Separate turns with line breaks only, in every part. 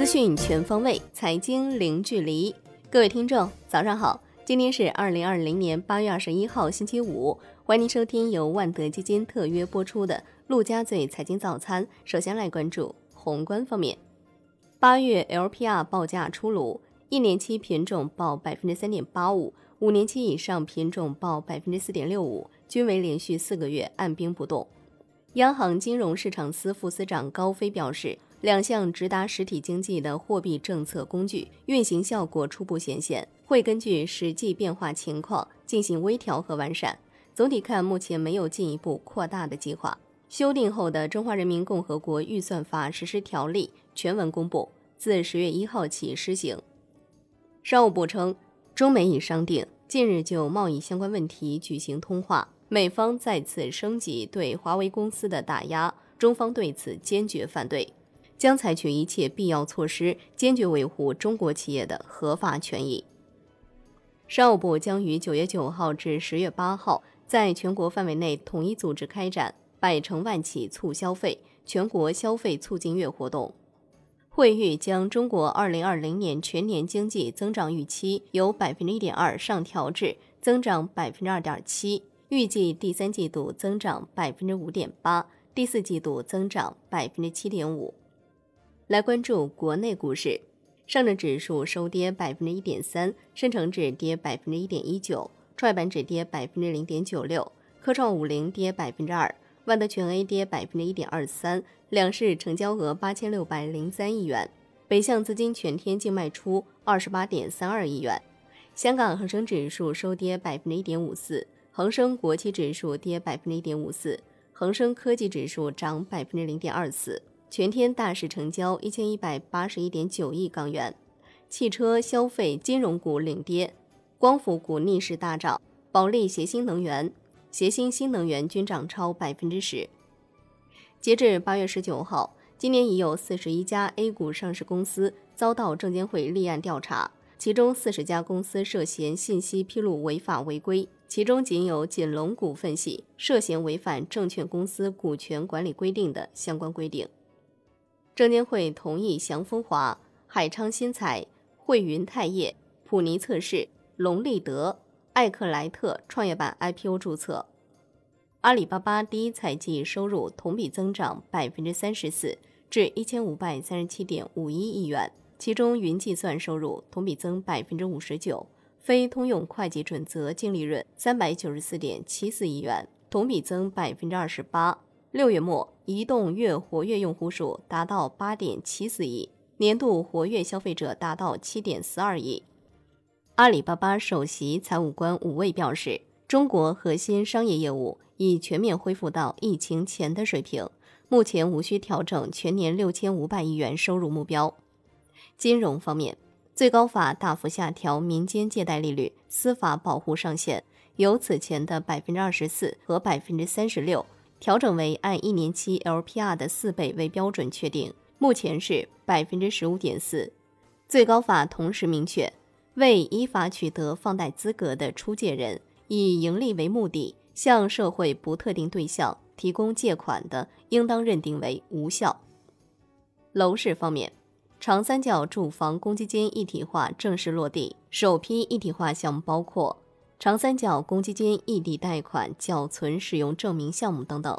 资讯全方位，财经零距离。各位听众，早上好！今天是二零二零年八月二十一号，星期五。欢迎您收听由万德基金特约播出的《陆家嘴财经早餐》。首先来关注宏观方面，八月 LPR 报价出炉，一年期品种报百分之三点八五，五年期以上品种报百分之四点六五，均为连续四个月按兵不动。央行金融市场司副司长高飞表示。两项直达实体经济的货币政策工具运行效果初步显现，会根据实际变化情况进行微调和完善。总体看，目前没有进一步扩大的计划。修订后的《中华人民共和国预算法实施条例》全文公布，自十月一号起施行。商务部称，中美已商定近日就贸易相关问题举行通话，美方再次升级对华为公司的打压，中方对此坚决反对。将采取一切必要措施，坚决维护中国企业的合法权益。商务部将于九月九号至十月八号，在全国范围内统一组织开展“百城万企促消费”全国消费促进月活动。会议将中国二零二零年全年经济增长预期由百分之一点二上调至增长百分之二点七，预计第三季度增长百分之五点八，第四季度增长百分之七点五。来关注国内股市，上证指数收跌百分之一点三，深成指跌百分之一点一九，创业板指跌百分之零点九六，科创五零跌百分之二，万德全 A 跌百分之一点二三，两市成交额八千六百零三亿元，北向资金全天净卖出二十八点三二亿元。香港恒生指数收跌百分之一点五四，恒生国企指数跌百分之一点五四，恒生科技指数涨百分之零点二四。全天大市成交一千一百八十一点九亿港元，汽车、消费、金融股领跌，光伏股逆势大涨，保利协鑫能源、协鑫新能源均涨超百分之十。截至八月十九号，今年已有四十一家 A 股上市公司遭到证监会立案调查，其中四十家公司涉嫌信息披露违法违规，其中仅有锦龙股份系涉嫌违反证券公司股权管理规定的相关规定。证监会同意祥丰华、海昌新材、汇云泰业、普尼测试、龙立德、艾克莱特创业板 IPO 注册。阿里巴巴第一财季收入同比增长百分之三十四，至一千五百三十七点五一亿元，其中云计算收入同比增百分之五十九，非通用会计准则净利润三百九十四点七四亿元，同比增百分之二十八。六月末，移动月活跃用户数达到八点七四亿，年度活跃消费者达到七点四二亿。阿里巴巴首席财务官武卫表示，中国核心商业业务已全面恢复到疫情前的水平，目前无需调整全年六千五百亿元收入目标。金融方面，最高法大幅下调民间借贷利率司法保护上限，由此前的百分之二十四和百分之三十六。调整为按一年期 LPR 的四倍为标准确定，目前是百分之十五点四。最高法同时明确，为依法取得放贷资格的出借人，以盈利为目的向社会不特定对象提供借款的，应当认定为无效。楼市方面，长三角住房公积金一体化正式落地，首批一体化项目包括。长三角公积金异地贷款缴存使用证明项目等等，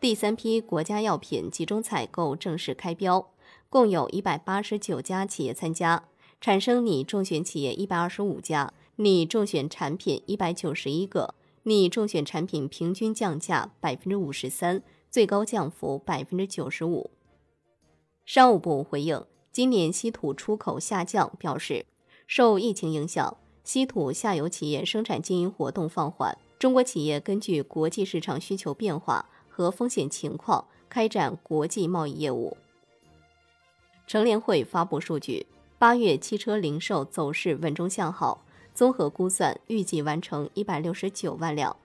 第三批国家药品集中采购正式开标，共有一百八十九家企业参加，产生拟中选企业一百二十五家，拟中选产品一百九十一个，拟中选产品平均降价百分之五十三，最高降幅百分之九十五。商务部回应今年稀土出口下降，表示受疫情影响。稀土下游企业生产经营活动放缓，中国企业根据国际市场需求变化和风险情况开展国际贸易业务。乘联会发布数据，八月汽车零售走势稳中向好，综合估算预计完成一百六十九万辆。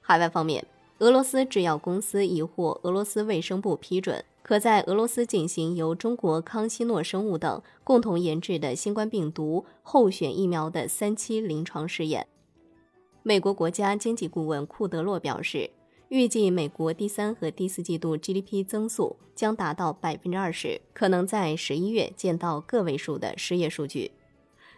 海外方面，俄罗斯制药公司已获俄罗斯卫生部批准。可在俄罗斯进行由中国康希诺生物等共同研制的新冠病毒候选疫苗的三期临床试验。美国国家经济顾问库德洛表示，预计美国第三和第四季度 GDP 增速将达到百分之二十，可能在十一月见到个位数的失业数据。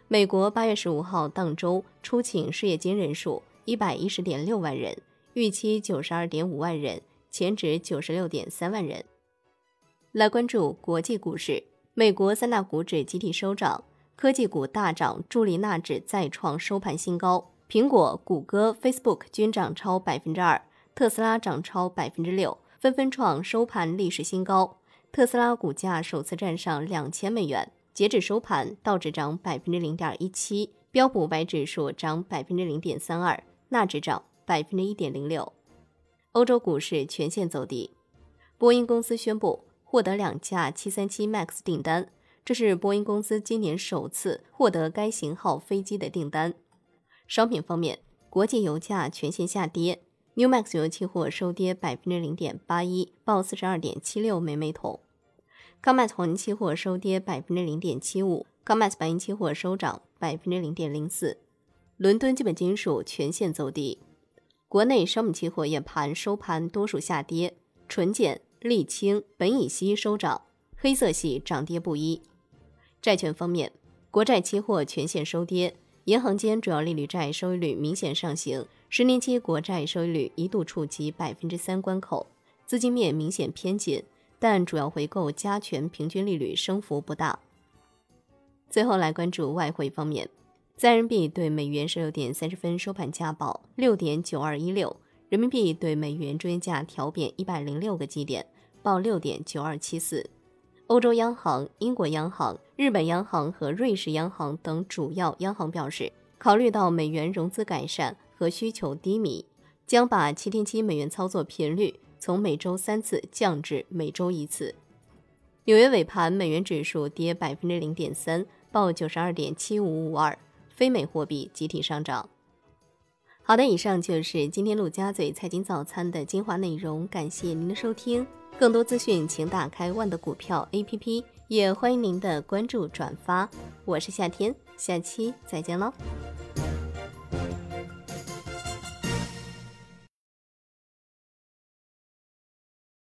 美国八月十五号当周出请失业金人数一百一十点六万人，预期九十二点五万人，前值九十六点三万人。来关注国际股市，美国三大股指集体收涨，科技股大涨，助力纳指再创收盘新高。苹果、谷歌、Facebook 均涨超百分之二。特斯拉涨超百分之六，纷纷创收盘历史新高。特斯拉股价首次站上两千美元。截止收盘，道指涨百分之零点一七，标普五百指数涨百分之零点三二，纳指涨百分之一点零六。欧洲股市全线走低。波音公司宣布获得两架737 MAX 订单，这是波音公司今年首次获得该型号飞机的订单。商品方面，国际油价全线下跌。New Max 油期货收跌百分之零点八一，报四十二点七六每每桶。COMEX 黄金期货收跌百分之零点七五，COMEX 白银期货收涨百分之零点零四。伦敦基本金属全线走低。国内商品期货夜盘收盘多数下跌，纯碱、沥青、苯乙烯收涨，黑色系涨跌不一。债券方面，国债期货全线收跌，银行间主要利率债收益率明显上行。十年期国债收益率一度触及百分之三关口，资金面明显偏紧，但主要回购加权平均利率升幅不大。最后来关注外汇方面，在人民币对美元十六点三十分收盘价报六点九二一六，人民币对美元中间价调贬一百零六个基点，报六点九二七四。欧洲央行、英国央行、日本央行和瑞士央行等主要央行表示，考虑到美元融资改善。和需求低迷，将把七天期美元操作频率从每周三次降至每周一次。纽约尾盘，美元指数跌百分之零点三，报九十二点七五五二，非美货币集体上涨。好的，以上就是今天陆家嘴财经早餐的精华内容，感谢您的收听。更多资讯，请打开万德股票 APP，也欢迎您的关注转发。我是夏天，下期再见喽。